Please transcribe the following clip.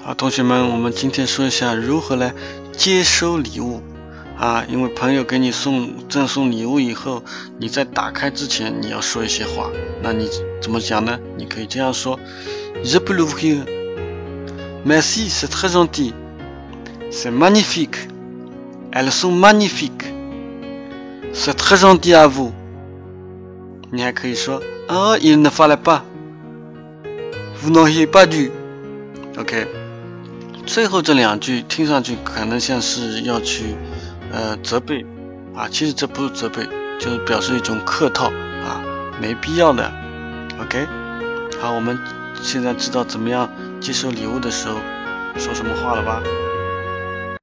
好，同学们，我们今天说一下如何来接收礼物啊。因为朋友给你送赠送礼物以后，你在打开之前你要说一些话。那你怎么讲呢？你可以这样说：Je peux l'ouvrir. Merci, c'est très gentil. C'est magnifique. Elles sont magnifiques. C'est très gentil à vous. 你还可以说：Ah, il ne fallait pas. Vous n'auriez pas dû. OK。最后这两句听上去可能像是要去呃责备啊，其实这不是责备，就是表示一种客套啊，没必要的。OK。好，我们现在知道怎么样接受礼物的时候说什么话了吧？